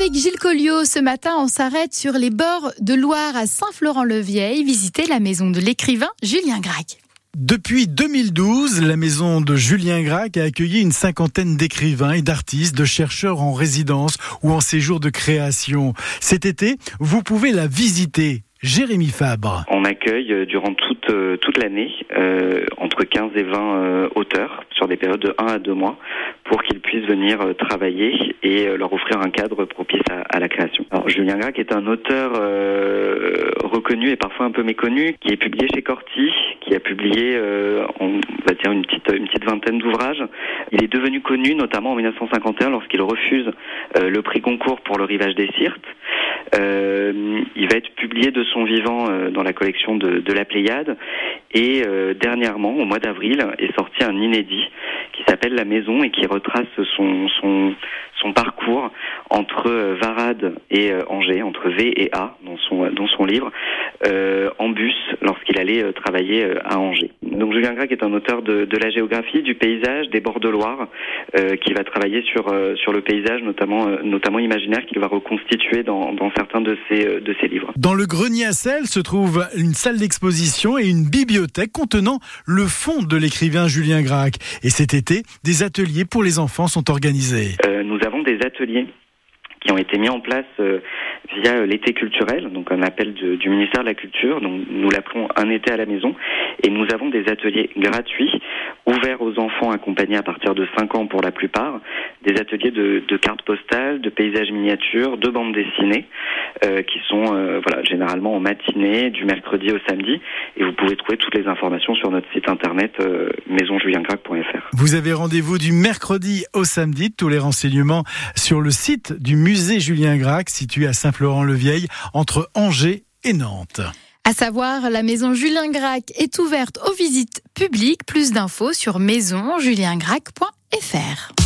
Avec Gilles Colliot, ce matin, on s'arrête sur les bords de Loire à Saint-Florent-le-Vieil, visiter la maison de l'écrivain Julien Gracq. Depuis 2012, la maison de Julien Gracq a accueilli une cinquantaine d'écrivains et d'artistes, de chercheurs en résidence ou en séjour de création. Cet été, vous pouvez la visiter. Jérémy Fabre. On accueille euh, durant toute, euh, toute l'année euh, entre 15 et 20 auteurs sur des périodes de 1 à 2 mois pour qu'ils puissent venir travailler et leur offrir un cadre propice à, la création. Alors, Julien Gracq est un auteur reconnu et parfois un peu méconnu qui est publié chez Corti, qui a publié on va dire une petite, une petite vingtaine d'ouvrages. Il est devenu connu notamment en 1951 lorsqu'il refuse le prix Goncourt pour le rivage des Sirtes. Il va être publié de son vivant euh, dans la collection de, la Pléiade. Et euh, dernièrement, au mois d'avril, est sorti un inédit qui s'appelle La Maison et qui retrace son, son, son parcours entre euh, Varade et Angers, entre V et A dans son, dans son livre, en bus lorsqu'il allait travailler à Angers. Donc Julien Gracq est un auteur de, de, la géographie, du paysage, des bords de Loire, qui va travailler sur, sur le paysage, notamment, notamment imaginaire, qu'il va reconstituer dans, dans certains de ses, de ses livres. Dans le grenier à se trouve une salle d'exposition et une bibliothèque contenant le fond de l'écrivain Julien Gracq. Et cet été, des ateliers pour les enfants sont organisés. Euh, nous avons des ateliers qui ont été mis en place euh, via l'été culturel, donc un appel du ministère de la Culture. Donc nous l'appelons un été à la maison, et nous avons des ateliers gratuits ouverts aux enfants accompagnés à partir de 5 ans pour la plupart, des ateliers de, cartes postales, de paysages miniatures, de bandes dessinées, euh, qui sont euh, voilà généralement en matinée du mercredi au samedi. Et vous pouvez trouver toutes les informations sur notre site internet euh. Vous avez rendez-vous du mercredi au samedi. Tous les renseignements sur le site du musée Julien Gracq, situé à Saint-Florent-le-Vieil, entre Angers et Nantes. À savoir, la maison Julien Gracq est ouverte aux visites publiques. Plus d'infos sur maisonjuliengracq.fr.